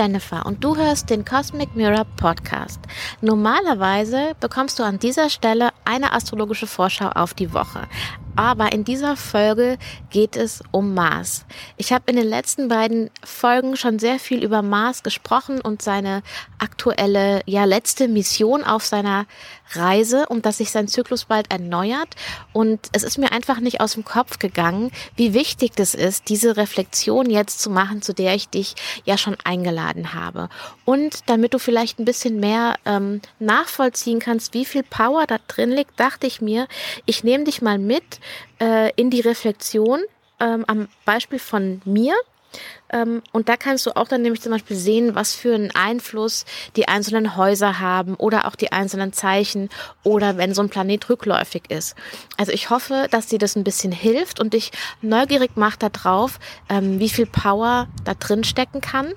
Jennifer und du hörst den Cosmic Mirror Podcast. Normalerweise bekommst du an dieser Stelle eine astrologische Vorschau auf die Woche. Aber in dieser Folge geht es um Mars. Ich habe in den letzten beiden Folgen schon sehr viel über Mars gesprochen und seine aktuelle, ja, letzte Mission auf seiner Reise und dass sich sein Zyklus bald erneuert. Und es ist mir einfach nicht aus dem Kopf gegangen, wie wichtig das ist, diese Reflexion jetzt zu machen, zu der ich dich ja schon eingeladen habe. Und damit du vielleicht ein bisschen mehr ähm, nachvollziehen kannst, wie viel Power da drin liegt, dachte ich mir, ich nehme dich mal mit äh, in die Reflexion ähm, am Beispiel von mir ähm, und da kannst du auch dann nämlich zum Beispiel sehen, was für einen Einfluss die einzelnen Häuser haben oder auch die einzelnen Zeichen oder wenn so ein Planet rückläufig ist. Also ich hoffe, dass dir das ein bisschen hilft und dich neugierig macht darauf, ähm, wie viel Power da drin stecken kann.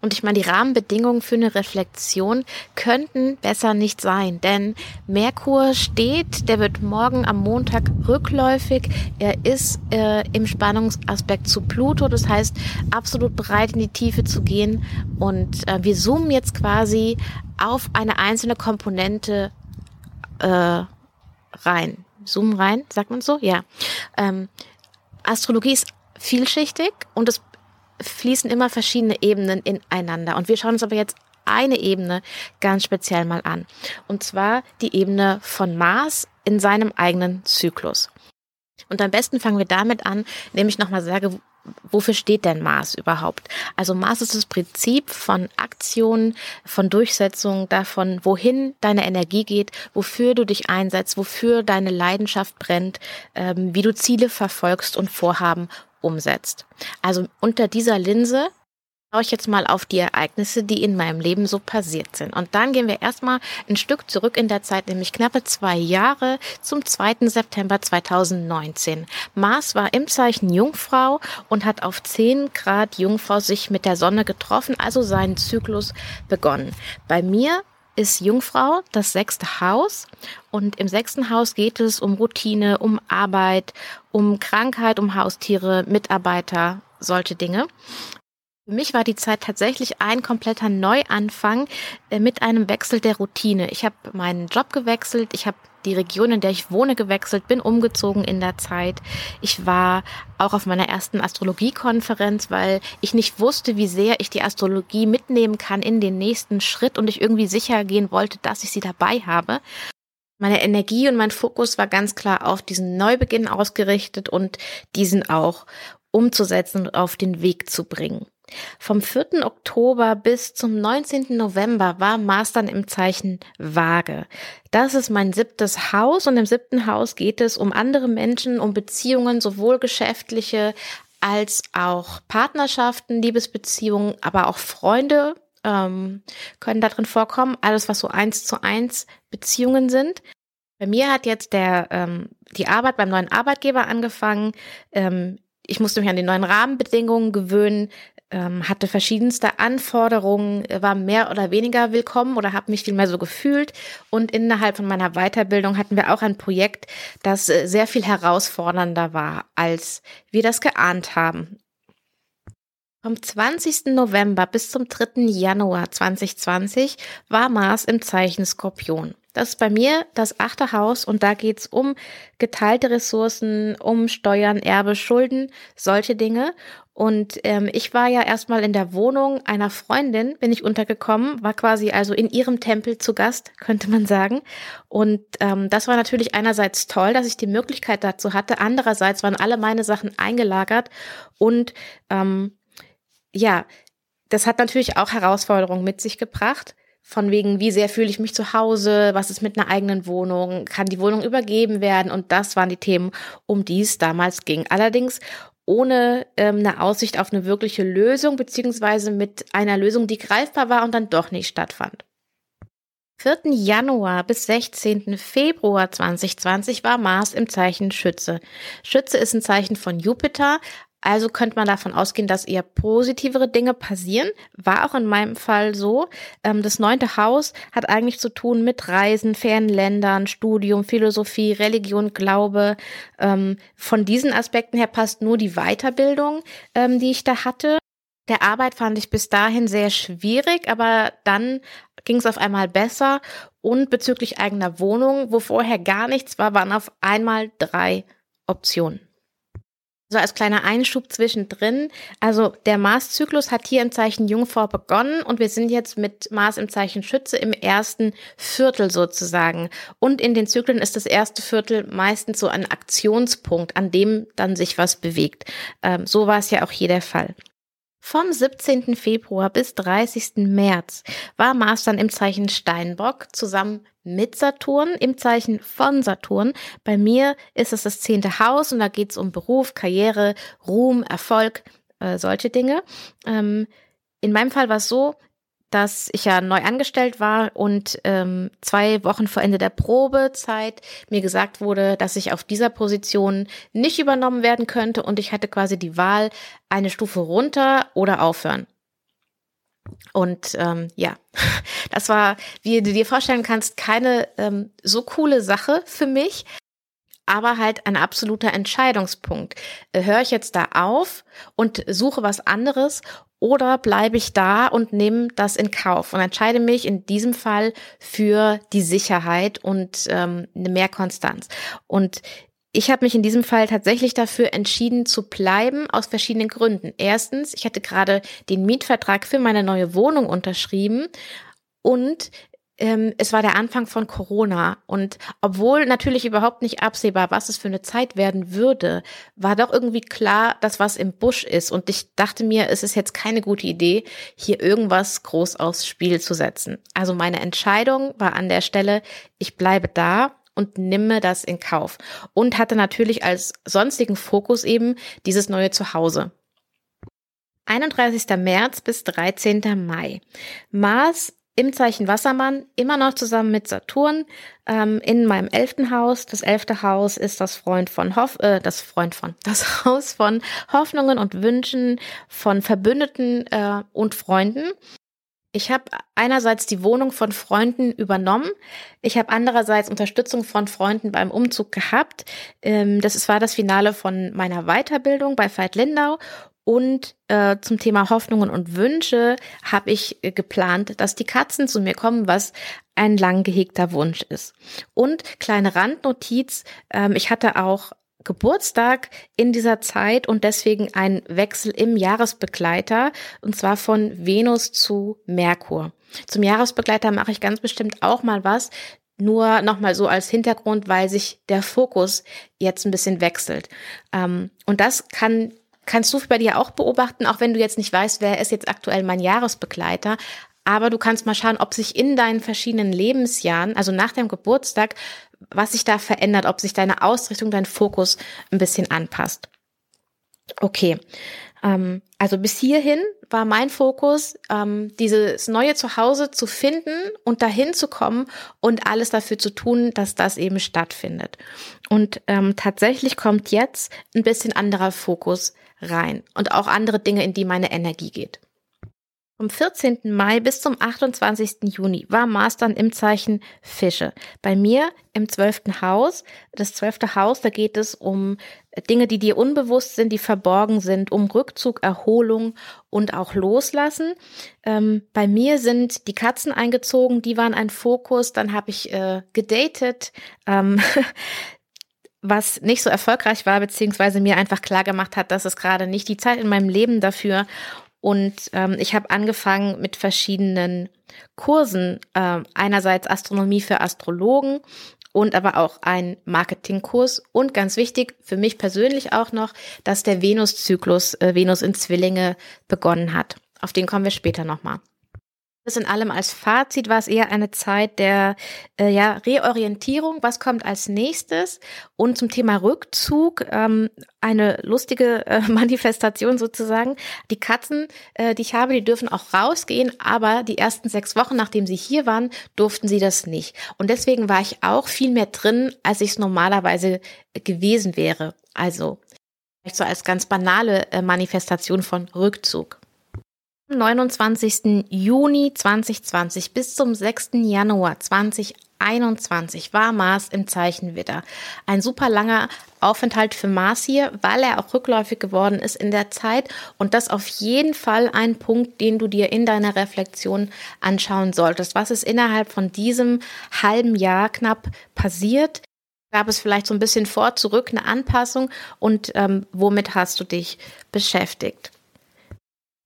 Und ich meine, die Rahmenbedingungen für eine Reflexion könnten besser nicht sein, denn Merkur steht, der wird morgen am Montag rückläufig. Er ist äh, im Spannungsaspekt zu Pluto, das heißt absolut bereit in die Tiefe zu gehen. Und äh, wir zoomen jetzt quasi auf eine einzelne Komponente äh, rein. Zoomen rein, sagt man so? Ja. Ähm, Astrologie ist vielschichtig und es fließen immer verschiedene Ebenen ineinander. Und wir schauen uns aber jetzt eine Ebene ganz speziell mal an. Und zwar die Ebene von Mars in seinem eigenen Zyklus. Und am besten fangen wir damit an, indem ich nochmal sage, wofür steht denn Mars überhaupt? Also Mars ist das Prinzip von Aktion, von Durchsetzung, davon, wohin deine Energie geht, wofür du dich einsetzt, wofür deine Leidenschaft brennt, ähm, wie du Ziele verfolgst und Vorhaben umsetzt. Also unter dieser Linse schaue ich jetzt mal auf die Ereignisse, die in meinem Leben so passiert sind. Und dann gehen wir erstmal ein Stück zurück in der Zeit, nämlich knappe zwei Jahre zum 2. September 2019. Mars war im Zeichen Jungfrau und hat auf 10 Grad Jungfrau sich mit der Sonne getroffen, also seinen Zyklus begonnen. Bei mir ist Jungfrau das sechste Haus und im sechsten Haus geht es um Routine, um Arbeit, um Krankheit, um Haustiere, Mitarbeiter, solche Dinge. Für mich war die Zeit tatsächlich ein kompletter Neuanfang äh, mit einem Wechsel der Routine. Ich habe meinen Job gewechselt, ich habe die Region, in der ich wohne, gewechselt, bin umgezogen in der Zeit. Ich war auch auf meiner ersten Astrologiekonferenz, weil ich nicht wusste, wie sehr ich die Astrologie mitnehmen kann in den nächsten Schritt und ich irgendwie sicher gehen wollte, dass ich sie dabei habe. Meine Energie und mein Fokus war ganz klar auf diesen Neubeginn ausgerichtet und diesen auch umzusetzen und auf den Weg zu bringen. Vom 4. Oktober bis zum 19. November war Mars dann im Zeichen Waage. Das ist mein siebtes Haus und im siebten Haus geht es um andere Menschen, um Beziehungen, sowohl geschäftliche als auch Partnerschaften, Liebesbeziehungen, aber auch Freunde ähm, können da drin vorkommen. Alles, was so eins zu eins Beziehungen sind. Bei mir hat jetzt der ähm, die Arbeit beim neuen Arbeitgeber angefangen. Ähm, ich musste mich an die neuen Rahmenbedingungen gewöhnen ähm, hatte verschiedenste Anforderungen, war mehr oder weniger willkommen oder habe mich vielmehr so gefühlt. Und innerhalb von meiner Weiterbildung hatten wir auch ein Projekt, das äh, sehr viel herausfordernder war, als wir das geahnt haben. Vom 20. November bis zum 3. Januar 2020 war Mars im Zeichen Skorpion. Das ist bei mir das achte Haus und da geht's um geteilte Ressourcen, um Steuern, Erbe, Schulden, solche Dinge. Und ähm, ich war ja erstmal in der Wohnung einer Freundin, bin ich untergekommen, war quasi also in ihrem Tempel zu Gast, könnte man sagen. Und ähm, das war natürlich einerseits toll, dass ich die Möglichkeit dazu hatte. Andererseits waren alle meine Sachen eingelagert und ähm, ja, das hat natürlich auch Herausforderungen mit sich gebracht. Von wegen, wie sehr fühle ich mich zu Hause, was ist mit einer eigenen Wohnung, kann die Wohnung übergeben werden? Und das waren die Themen, um die es damals ging. Allerdings ohne ähm, eine Aussicht auf eine wirkliche Lösung, beziehungsweise mit einer Lösung, die greifbar war und dann doch nicht stattfand. 4. Januar bis 16. Februar 2020 war Mars im Zeichen Schütze. Schütze ist ein Zeichen von Jupiter, also könnte man davon ausgehen, dass eher positivere Dinge passieren. War auch in meinem Fall so. Ähm, das neunte Haus hat eigentlich zu tun mit Reisen, fernen Ländern, Studium, Philosophie, Religion, Glaube. Ähm, von diesen Aspekten her passt nur die Weiterbildung, ähm, die ich da hatte. der Arbeit fand ich bis dahin sehr schwierig, aber dann ging es auf einmal besser. Und bezüglich eigener Wohnung, wo vorher gar nichts war, waren auf einmal drei Optionen. So als kleiner Einschub zwischendrin. Also der Marszyklus hat hier im Zeichen Jungfrau begonnen und wir sind jetzt mit Mars im Zeichen Schütze im ersten Viertel sozusagen. Und in den Zyklen ist das erste Viertel meistens so ein Aktionspunkt, an dem dann sich was bewegt. Ähm, so war es ja auch hier der Fall. Vom 17. Februar bis 30. März war Mars dann im Zeichen Steinbock zusammen mit Saturn im Zeichen von Saturn. Bei mir ist es das zehnte Haus und da geht es um Beruf, Karriere, Ruhm, Erfolg, äh, solche Dinge. Ähm, in meinem Fall war es so, dass ich ja neu angestellt war und ähm, zwei Wochen vor Ende der Probezeit mir gesagt wurde, dass ich auf dieser Position nicht übernommen werden könnte und ich hatte quasi die Wahl, eine Stufe runter oder aufhören. Und ähm, ja, das war, wie du dir vorstellen kannst, keine ähm, so coole Sache für mich, aber halt ein absoluter Entscheidungspunkt. Äh, höre ich jetzt da auf und suche was anderes oder bleibe ich da und nehme das in Kauf und entscheide mich in diesem Fall für die Sicherheit und ähm, eine mehr Konstanz. Und ich habe mich in diesem Fall tatsächlich dafür entschieden zu bleiben, aus verschiedenen Gründen. Erstens, ich hatte gerade den Mietvertrag für meine neue Wohnung unterschrieben und ähm, es war der Anfang von Corona und obwohl natürlich überhaupt nicht absehbar, was es für eine Zeit werden würde, war doch irgendwie klar, dass was im Busch ist und ich dachte mir, es ist jetzt keine gute Idee, hier irgendwas groß aufs Spiel zu setzen. Also meine Entscheidung war an der Stelle, ich bleibe da und nimme das in Kauf und hatte natürlich als sonstigen Fokus eben dieses neue Zuhause. 31. März bis 13. Mai. Mars im Zeichen Wassermann, immer noch zusammen mit Saturn, ähm, in meinem elften Haus. Das elfte Haus ist das Freund von Hoff, äh, das Freund von, das Haus von Hoffnungen und Wünschen von Verbündeten äh, und Freunden. Ich habe einerseits die Wohnung von Freunden übernommen. Ich habe andererseits Unterstützung von Freunden beim Umzug gehabt. Ähm, das war das Finale von meiner Weiterbildung bei Veit Lindau und äh, zum Thema Hoffnungen und Wünsche habe ich äh, geplant, dass die Katzen zu mir kommen, was ein lang gehegter Wunsch ist. Und kleine Randnotiz, ähm, ich hatte auch Geburtstag in dieser Zeit und deswegen ein Wechsel im Jahresbegleiter und zwar von Venus zu Merkur. Zum Jahresbegleiter mache ich ganz bestimmt auch mal was, nur nochmal so als Hintergrund, weil sich der Fokus jetzt ein bisschen wechselt. Ähm, und das kann kannst du bei dir auch beobachten, auch wenn du jetzt nicht weißt, wer ist jetzt aktuell mein Jahresbegleiter. Aber du kannst mal schauen, ob sich in deinen verschiedenen Lebensjahren, also nach deinem Geburtstag, was sich da verändert, ob sich deine Ausrichtung, dein Fokus ein bisschen anpasst. Okay. Ähm, also bis hierhin war mein Fokus, ähm, dieses neue Zuhause zu finden und dahin zu kommen und alles dafür zu tun, dass das eben stattfindet. Und ähm, tatsächlich kommt jetzt ein bisschen anderer Fokus rein und auch andere Dinge, in die meine Energie geht. Vom 14. Mai bis zum 28. Juni war Mars dann im Zeichen Fische. Bei mir im 12. Haus. Das 12. Haus, da geht es um Dinge, die dir unbewusst sind, die verborgen sind, um Rückzug, Erholung und auch Loslassen. Ähm, bei mir sind die Katzen eingezogen, die waren ein Fokus. Dann habe ich äh, gedatet. Ähm, was nicht so erfolgreich war, beziehungsweise mir einfach klar gemacht hat, dass es gerade nicht die Zeit in meinem Leben dafür. Und ähm, ich habe angefangen mit verschiedenen Kursen, äh, einerseits Astronomie für Astrologen und aber auch ein Marketingkurs und ganz wichtig für mich persönlich auch noch, dass der Venuszyklus äh, Venus in Zwillinge begonnen hat. Auf den kommen wir später nochmal. Das in allem als Fazit war es eher eine Zeit der äh, ja, Reorientierung. Was kommt als nächstes? Und zum Thema Rückzug ähm, eine lustige äh, Manifestation sozusagen. Die Katzen, äh, die ich habe, die dürfen auch rausgehen, aber die ersten sechs Wochen, nachdem sie hier waren, durften sie das nicht. Und deswegen war ich auch viel mehr drin, als ich es normalerweise gewesen wäre. Also vielleicht so als ganz banale äh, Manifestation von Rückzug. 29. Juni 2020 bis zum 6. Januar 2021 2021 war Mars im Zeichen Widder. Ein super langer Aufenthalt für Mars hier, weil er auch rückläufig geworden ist in der Zeit. Und das auf jeden Fall ein Punkt, den du dir in deiner Reflexion anschauen solltest. Was ist innerhalb von diesem halben Jahr knapp passiert? Gab es vielleicht so ein bisschen vor, zurück, eine Anpassung? Und ähm, womit hast du dich beschäftigt?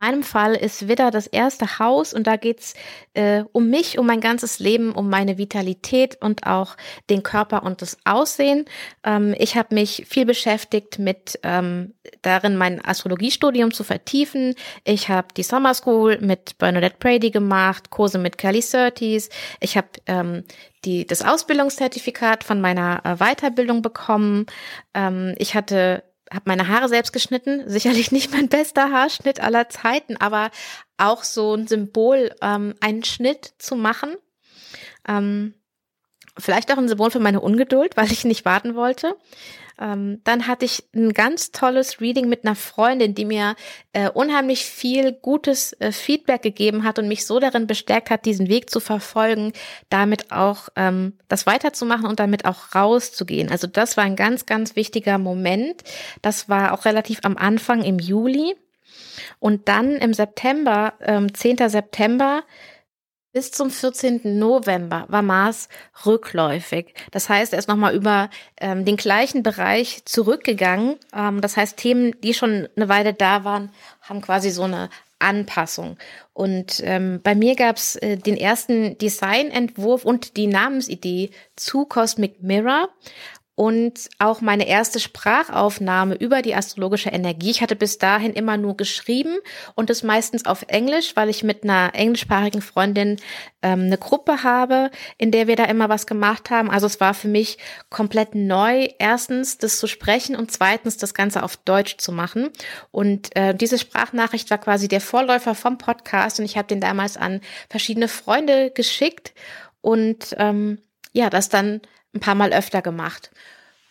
Meinem Fall ist Widder das erste Haus und da geht's äh, um mich, um mein ganzes Leben, um meine Vitalität und auch den Körper und das Aussehen. Ähm, ich habe mich viel beschäftigt mit ähm, darin, mein Astrologiestudium zu vertiefen. Ich habe die Summer School mit Bernadette Brady gemacht, Kurse mit Kelly Surtees. Ich habe ähm, die, das Ausbildungszertifikat von meiner äh, Weiterbildung bekommen. Ähm, ich hatte habe meine Haare selbst geschnitten. Sicherlich nicht mein bester Haarschnitt aller Zeiten, aber auch so ein Symbol, ähm, einen Schnitt zu machen. Ähm, vielleicht auch ein Symbol für meine Ungeduld, weil ich nicht warten wollte. Ähm, dann hatte ich ein ganz tolles Reading mit einer Freundin, die mir äh, unheimlich viel gutes äh, Feedback gegeben hat und mich so darin bestärkt hat, diesen Weg zu verfolgen, damit auch ähm, das weiterzumachen und damit auch rauszugehen. Also das war ein ganz, ganz wichtiger Moment. Das war auch relativ am Anfang im Juli. Und dann im September, ähm, 10. September, bis zum 14. November war Mars rückläufig. Das heißt, er ist nochmal über ähm, den gleichen Bereich zurückgegangen. Ähm, das heißt, Themen, die schon eine Weile da waren, haben quasi so eine Anpassung. Und ähm, bei mir gab es äh, den ersten Designentwurf und die Namensidee zu Cosmic Mirror und auch meine erste Sprachaufnahme über die astrologische Energie. Ich hatte bis dahin immer nur geschrieben und das meistens auf Englisch, weil ich mit einer englischsprachigen Freundin ähm, eine Gruppe habe, in der wir da immer was gemacht haben. Also es war für mich komplett neu, erstens das zu sprechen und zweitens das Ganze auf Deutsch zu machen. Und äh, diese Sprachnachricht war quasi der Vorläufer vom Podcast und ich habe den damals an verschiedene Freunde geschickt und ähm, ja, das dann ein paar Mal öfter gemacht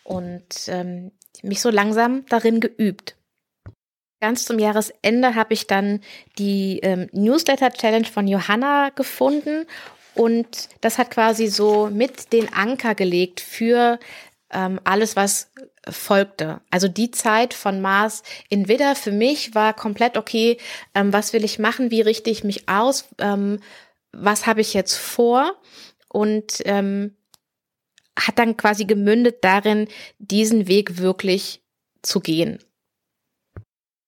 und ähm, mich so langsam darin geübt. Ganz zum Jahresende habe ich dann die ähm, Newsletter Challenge von Johanna gefunden und das hat quasi so mit den Anker gelegt für ähm, alles, was folgte. Also die Zeit von Mars in Widder für mich war komplett okay. Ähm, was will ich machen? Wie richte ich mich aus? Ähm, was habe ich jetzt vor? Und ähm, hat dann quasi gemündet darin, diesen Weg wirklich zu gehen.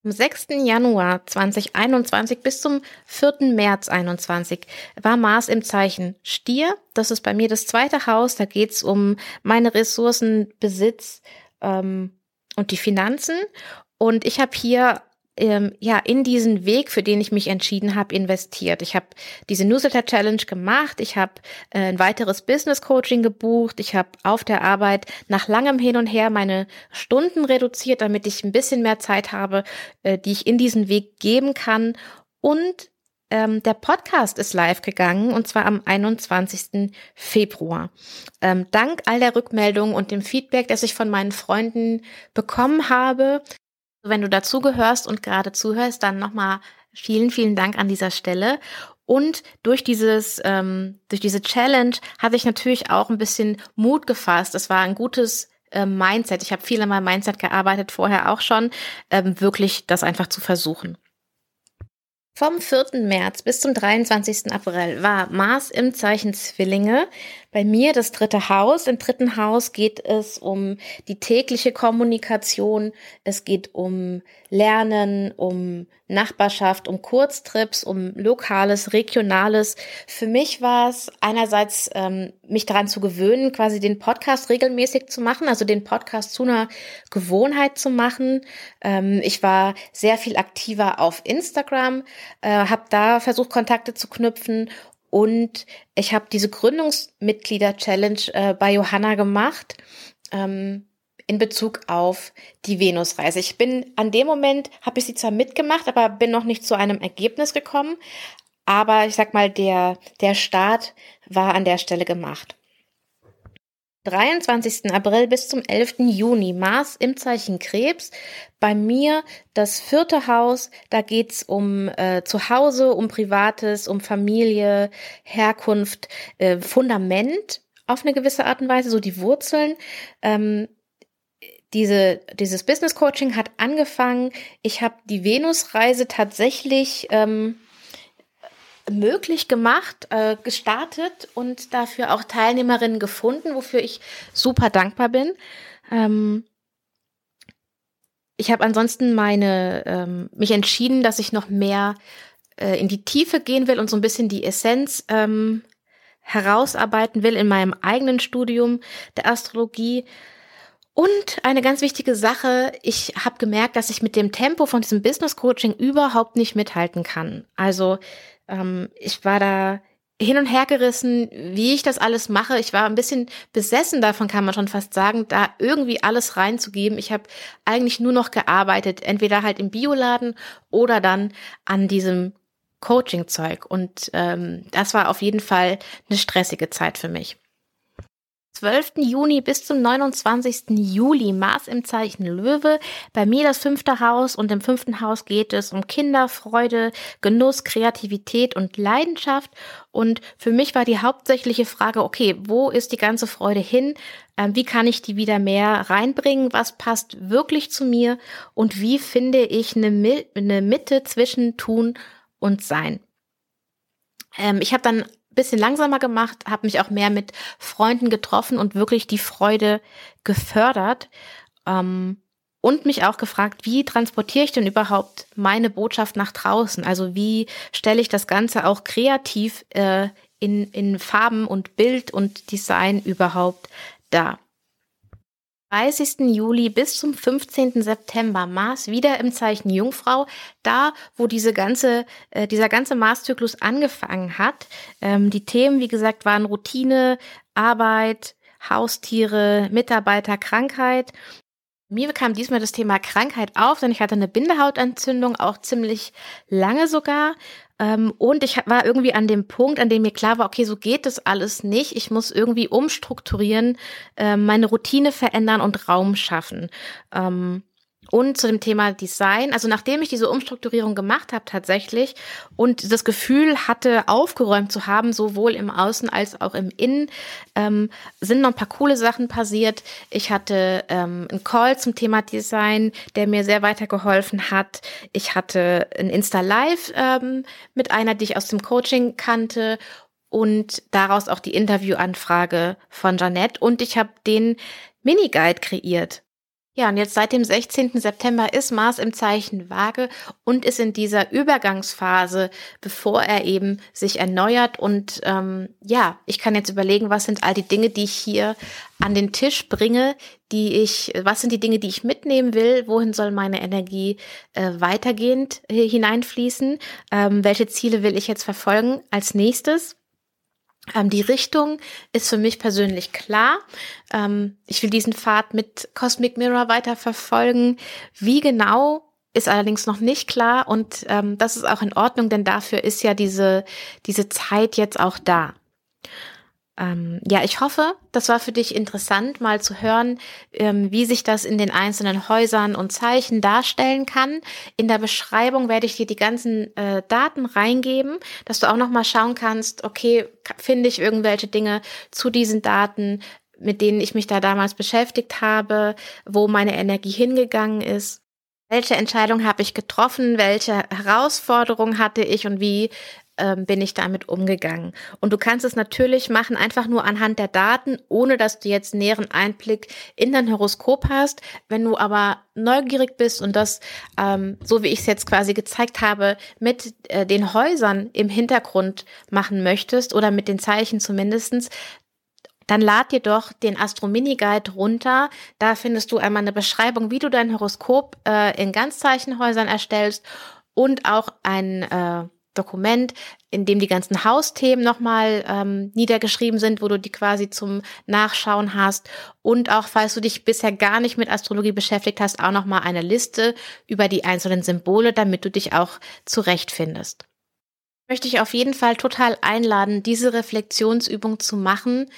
Am 6. Januar 2021 bis zum 4. März 2021 war Mars im Zeichen Stier. Das ist bei mir das zweite Haus. Da geht es um meine Ressourcen, Besitz ähm, und die Finanzen. Und ich habe hier ähm, ja in diesen Weg, für den ich mich entschieden habe, investiert. Ich habe diese Newsletter Challenge gemacht, ich habe äh, ein weiteres Business Coaching gebucht, ich habe auf der Arbeit nach langem Hin und Her meine Stunden reduziert, damit ich ein bisschen mehr Zeit habe, äh, die ich in diesen Weg geben kann und ähm, der Podcast ist live gegangen und zwar am 21. Februar. Ähm, dank all der Rückmeldungen und dem Feedback, das ich von meinen Freunden bekommen habe, wenn du dazugehörst und gerade zuhörst, dann nochmal vielen, vielen Dank an dieser Stelle. Und durch dieses, ähm, durch diese Challenge hatte ich natürlich auch ein bisschen Mut gefasst. Es war ein gutes äh, Mindset. Ich habe viel an meinem Mindset gearbeitet, vorher auch schon, ähm, wirklich das einfach zu versuchen. Vom 4. März bis zum 23. April war Mars im Zeichen Zwillinge. Bei mir das dritte Haus. Im dritten Haus geht es um die tägliche Kommunikation. Es geht um Lernen, um Nachbarschaft, um Kurztrips, um Lokales, Regionales. Für mich war es einerseits, ähm, mich daran zu gewöhnen, quasi den Podcast regelmäßig zu machen, also den Podcast zu einer Gewohnheit zu machen. Ähm, ich war sehr viel aktiver auf Instagram, äh, habe da versucht, Kontakte zu knüpfen und ich habe diese Gründungsmitglieder-Challenge äh, bei Johanna gemacht ähm, in Bezug auf die Venusreise. Ich bin an dem Moment, habe ich sie zwar mitgemacht, aber bin noch nicht zu einem Ergebnis gekommen. Aber ich sag mal, der, der Start war an der Stelle gemacht. 23. April bis zum 11. Juni Mars im Zeichen Krebs. Bei mir das vierte Haus, da geht's um äh, Zuhause, um Privates, um Familie, Herkunft, äh, Fundament auf eine gewisse Art und Weise, so die Wurzeln. Ähm, diese, dieses Business Coaching hat angefangen. Ich habe die Venus-Reise tatsächlich ähm, möglich gemacht, äh, gestartet und dafür auch Teilnehmerinnen gefunden, wofür ich super dankbar bin. Ähm, ich habe ansonsten meine ähm, mich entschieden, dass ich noch mehr äh, in die Tiefe gehen will und so ein bisschen die Essenz ähm, herausarbeiten will in meinem eigenen Studium der Astrologie. Und eine ganz wichtige Sache, ich habe gemerkt, dass ich mit dem Tempo von diesem Business Coaching überhaupt nicht mithalten kann. Also ähm, ich war da hin und her gerissen, wie ich das alles mache. Ich war ein bisschen besessen davon, kann man schon fast sagen, da irgendwie alles reinzugeben. Ich habe eigentlich nur noch gearbeitet, entweder halt im Bioladen oder dann an diesem Coaching-Zeug. Und ähm, das war auf jeden Fall eine stressige Zeit für mich. 12. Juni bis zum 29. Juli Mars im Zeichen Löwe. Bei mir das fünfte Haus und im fünften Haus geht es um Kinder, Freude, Genuss, Kreativität und Leidenschaft. Und für mich war die hauptsächliche Frage, okay, wo ist die ganze Freude hin? Ähm, wie kann ich die wieder mehr reinbringen? Was passt wirklich zu mir? Und wie finde ich eine, Mitte zwischen Tun und Sein? Ähm, ich habe dann bisschen langsamer gemacht, habe mich auch mehr mit Freunden getroffen und wirklich die Freude gefördert. Ähm, und mich auch gefragt, wie transportiere ich denn überhaupt meine Botschaft nach draußen? Also wie stelle ich das Ganze auch kreativ äh, in, in Farben und Bild und Design überhaupt dar? 30. Juli bis zum 15. September Mars wieder im Zeichen Jungfrau, da wo diese ganze, äh, dieser ganze Marszyklus angefangen hat. Ähm, die Themen, wie gesagt, waren Routine, Arbeit, Haustiere, Mitarbeiter, Krankheit. Mir kam diesmal das Thema Krankheit auf, denn ich hatte eine Bindehautentzündung, auch ziemlich lange sogar. Ähm, und ich war irgendwie an dem Punkt, an dem mir klar war, okay, so geht das alles nicht. Ich muss irgendwie umstrukturieren, ähm, meine Routine verändern und Raum schaffen. Und zu dem Thema Design, also nachdem ich diese Umstrukturierung gemacht habe tatsächlich und das Gefühl hatte, aufgeräumt zu haben, sowohl im Außen als auch im Innen, ähm, sind noch ein paar coole Sachen passiert. Ich hatte ähm, einen Call zum Thema Design, der mir sehr weitergeholfen hat. Ich hatte ein Insta-Live ähm, mit einer, die ich aus dem Coaching kannte und daraus auch die Interviewanfrage von Janette und ich habe den Miniguide kreiert ja, und jetzt seit dem 16. September ist Mars im Zeichen Waage und ist in dieser Übergangsphase, bevor er eben sich erneuert. Und ähm, ja, ich kann jetzt überlegen, was sind all die Dinge, die ich hier an den Tisch bringe, die ich, was sind die Dinge, die ich mitnehmen will, wohin soll meine Energie äh, weitergehend hineinfließen, ähm, welche Ziele will ich jetzt verfolgen als nächstes. Ähm, die Richtung ist für mich persönlich klar. Ähm, ich will diesen Pfad mit Cosmic Mirror weiter verfolgen. Wie genau ist allerdings noch nicht klar und ähm, das ist auch in Ordnung, denn dafür ist ja diese, diese Zeit jetzt auch da. Ähm, ja, ich hoffe, das war für dich interessant, mal zu hören, ähm, wie sich das in den einzelnen Häusern und Zeichen darstellen kann. In der Beschreibung werde ich dir die ganzen äh, Daten reingeben, dass du auch noch mal schauen kannst, okay, finde ich irgendwelche Dinge zu diesen Daten, mit denen ich mich da damals beschäftigt habe, wo meine Energie hingegangen ist. Welche Entscheidung habe ich getroffen? Welche Herausforderungen hatte ich und wie ähm, bin ich damit umgegangen. Und du kannst es natürlich machen, einfach nur anhand der Daten, ohne dass du jetzt näheren Einblick in dein Horoskop hast. Wenn du aber neugierig bist und das, ähm, so wie ich es jetzt quasi gezeigt habe, mit äh, den Häusern im Hintergrund machen möchtest oder mit den Zeichen zumindestens, dann lad dir doch den Astro Mini Guide runter. Da findest du einmal eine Beschreibung, wie du dein Horoskop äh, in Ganzzeichenhäusern erstellst und auch ein äh, Dokument, in dem die ganzen Hausthemen nochmal ähm, niedergeschrieben sind, wo du die quasi zum Nachschauen hast. Und auch, falls du dich bisher gar nicht mit Astrologie beschäftigt hast, auch nochmal eine Liste über die einzelnen Symbole, damit du dich auch zurechtfindest. Möchte ich auf jeden Fall total einladen, diese Reflexionsübung zu machen.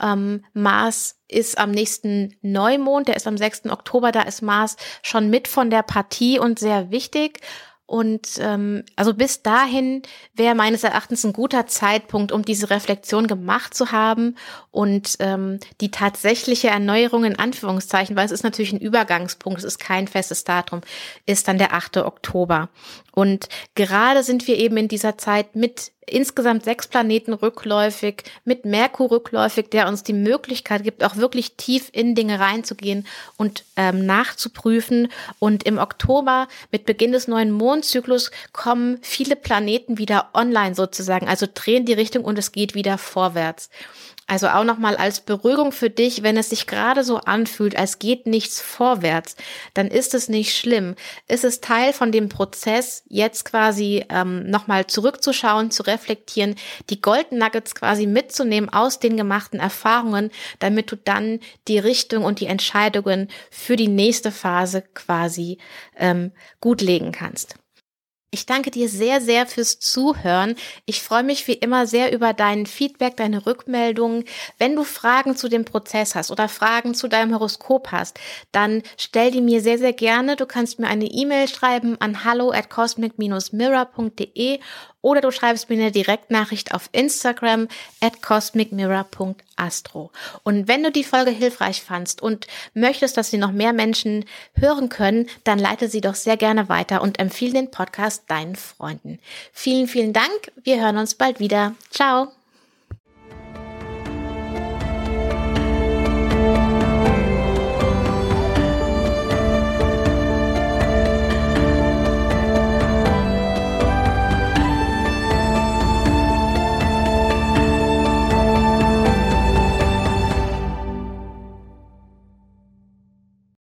Ähm, Mars ist am nächsten Neumond, der ist am 6. Oktober, da ist Mars schon mit von der Partie und sehr wichtig. Und ähm, also bis dahin wäre meines Erachtens ein guter Zeitpunkt, um diese Reflexion gemacht zu haben und ähm, die tatsächliche Erneuerung in Anführungszeichen, weil es ist natürlich ein Übergangspunkt, es ist kein festes Datum, ist dann der 8. Oktober. Und gerade sind wir eben in dieser Zeit mit insgesamt sechs Planeten rückläufig, mit Merkur rückläufig, der uns die Möglichkeit gibt, auch wirklich tief in Dinge reinzugehen und ähm, nachzuprüfen. Und im Oktober, mit Beginn des neuen Mondzyklus, kommen viele Planeten wieder online sozusagen, also drehen die Richtung und es geht wieder vorwärts. Also auch nochmal als Beruhigung für dich, wenn es sich gerade so anfühlt, als geht nichts vorwärts, dann ist es nicht schlimm. Es ist Teil von dem Prozess, jetzt quasi ähm, nochmal zurückzuschauen, zu reflektieren, die Golden Nuggets quasi mitzunehmen aus den gemachten Erfahrungen, damit du dann die Richtung und die Entscheidungen für die nächste Phase quasi ähm, gut legen kannst. Ich danke dir sehr, sehr fürs Zuhören. Ich freue mich wie immer sehr über dein Feedback, deine Rückmeldungen. Wenn du Fragen zu dem Prozess hast oder Fragen zu deinem Horoskop hast, dann stell die mir sehr, sehr gerne. Du kannst mir eine E-Mail schreiben an hallo at cosmic-mirror.de oder du schreibst mir eine Direktnachricht auf Instagram at cosmicmirror.astro. Und wenn du die Folge hilfreich fandst und möchtest, dass sie noch mehr Menschen hören können, dann leite sie doch sehr gerne weiter und empfehle den Podcast deinen Freunden. Vielen, vielen Dank. Wir hören uns bald wieder. Ciao.